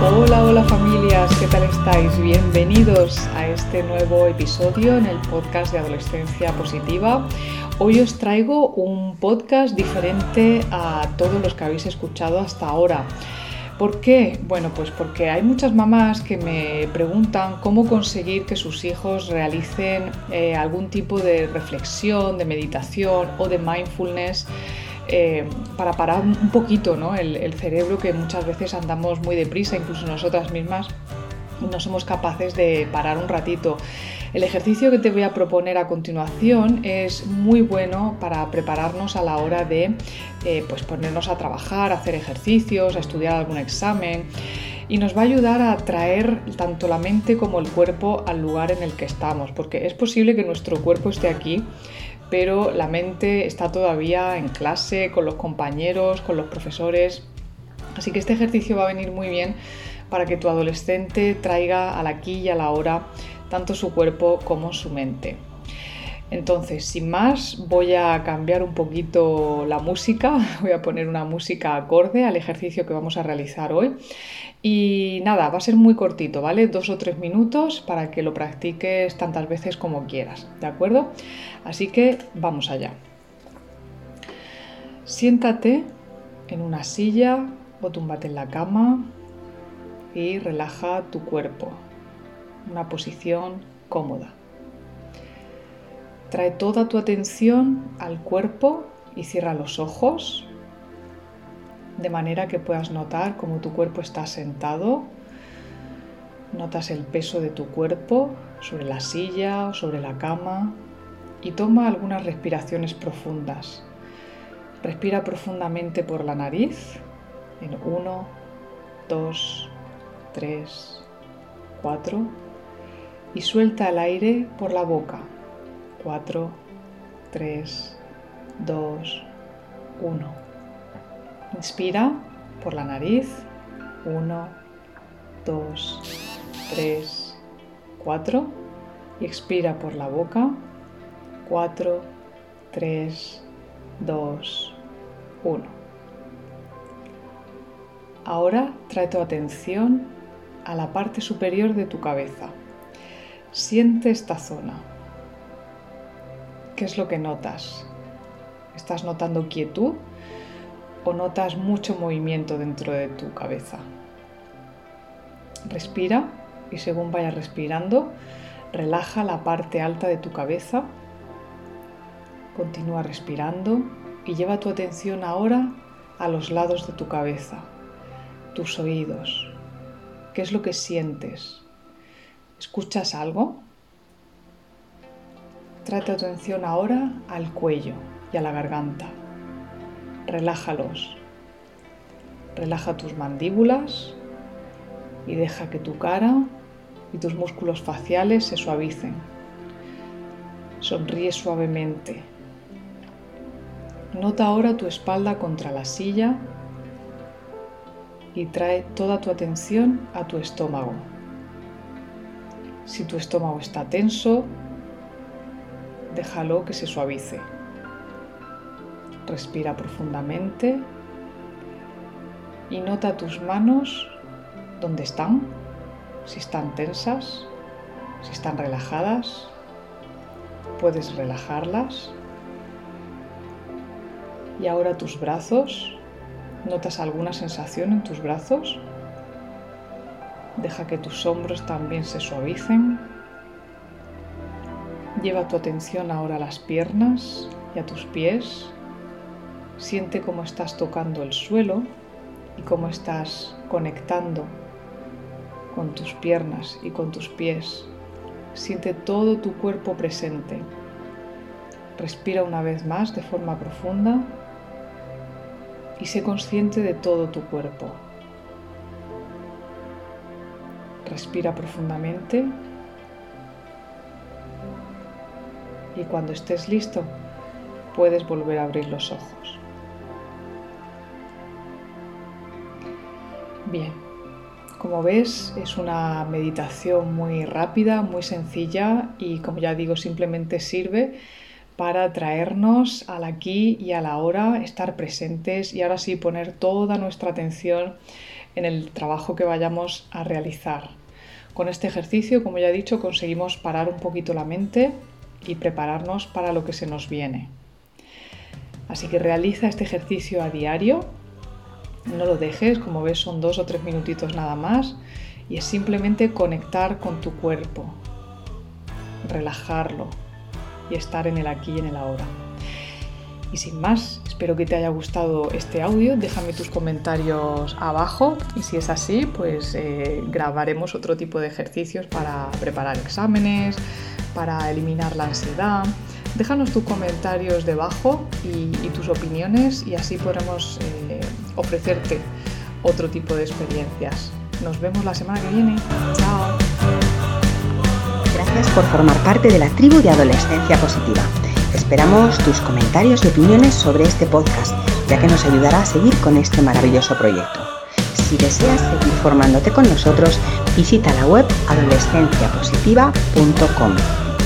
Hola, hola familias, ¿qué tal estáis? Bienvenidos a este nuevo episodio en el podcast de Adolescencia Positiva. Hoy os traigo un podcast diferente a todos los que habéis escuchado hasta ahora. ¿Por qué? Bueno, pues porque hay muchas mamás que me preguntan cómo conseguir que sus hijos realicen eh, algún tipo de reflexión, de meditación o de mindfulness eh, para parar un poquito el, cerebro que muchas veces andamos muy deprisa, incluso nosotras mismas no somos capaces de parar un ratito. El ejercicio que te voy a proponer a continuación es muy bueno para prepararnos a la hora de eh, pues ponernos a trabajar, a hacer ejercicios, a estudiar algún examen y nos va a ayudar a traer tanto la mente como el cuerpo al lugar en el que estamos, porque es posible que nuestro cuerpo esté aquí pero la mente está todavía en clase, con los compañeros, con los profesores. Así que este ejercicio va a venir muy bien para que tu adolescente traiga al aquí y a la hora tanto su cuerpo como su mente. Entonces, sin más, voy a cambiar un poquito la música, voy a poner una música acorde al ejercicio que vamos a realizar hoy. Y nada, va a ser muy cortito, ¿vale? Dos o tres minutos para que lo practiques tantas veces como quieras, ¿de acuerdo? Así que vamos allá. Siéntate en una silla o túmbate en la cama y relaja tu cuerpo. Una posición cómoda. Trae toda tu atención al cuerpo y cierra los ojos de manera que puedas notar cómo tu cuerpo está sentado. Notas el peso de tu cuerpo sobre la silla o sobre la cama y toma algunas respiraciones profundas. Respira profundamente por la nariz en 1, 2, 3, 4 y suelta el aire por la boca 4, 3, 2, 1. Inspira por la nariz. 1, 2, 3, 4. Y expira por la boca. 4, 3, 2, 1. Ahora trae tu atención a la parte superior de tu cabeza. Siente esta zona. ¿Qué es lo que notas? ¿Estás notando quietud o notas mucho movimiento dentro de tu cabeza? Respira y según vayas respirando, relaja la parte alta de tu cabeza. Continúa respirando y lleva tu atención ahora a los lados de tu cabeza, tus oídos. ¿Qué es lo que sientes? ¿Escuchas algo? Trae atención ahora al cuello y a la garganta. Relájalos. Relaja tus mandíbulas y deja que tu cara y tus músculos faciales se suavicen. Sonríe suavemente. Nota ahora tu espalda contra la silla y trae toda tu atención a tu estómago. Si tu estómago está tenso, déjalo que se suavice. Respira profundamente y nota tus manos dónde están, si están tensas, si están relajadas. Puedes relajarlas. Y ahora tus brazos. ¿Notas alguna sensación en tus brazos? Deja que tus hombros también se suavicen. Lleva tu atención ahora a las piernas y a tus pies. Siente cómo estás tocando el suelo y cómo estás conectando con tus piernas y con tus pies. Siente todo tu cuerpo presente. Respira una vez más de forma profunda y sé consciente de todo tu cuerpo. Respira profundamente y cuando estés listo puedes volver a abrir los ojos. Bien, como ves es una meditación muy rápida, muy sencilla y como ya digo simplemente sirve para traernos al aquí y a la hora, estar presentes y ahora sí poner toda nuestra atención en el trabajo que vayamos a realizar. Con este ejercicio, como ya he dicho, conseguimos parar un poquito la mente y prepararnos para lo que se nos viene. Así que realiza este ejercicio a diario, no lo dejes, como ves son dos o tres minutitos nada más, y es simplemente conectar con tu cuerpo, relajarlo y estar en el aquí y en el ahora. Y sin más, espero que te haya gustado este audio. Déjame tus comentarios abajo y si es así, pues eh, grabaremos otro tipo de ejercicios para preparar exámenes, para eliminar la ansiedad. Déjanos tus comentarios debajo y, tus opiniones y así podremos eh, ofrecerte otro tipo de experiencias. Nos vemos la semana que viene. Chao. Gracias por formar parte de la tribu de Adolescencia Positiva. Esperamos tus comentarios y opiniones sobre este podcast, ya que nos ayudará a seguir con este maravilloso proyecto. Si deseas seguir formándote con nosotros, visita la web adolescenciapositiva.com.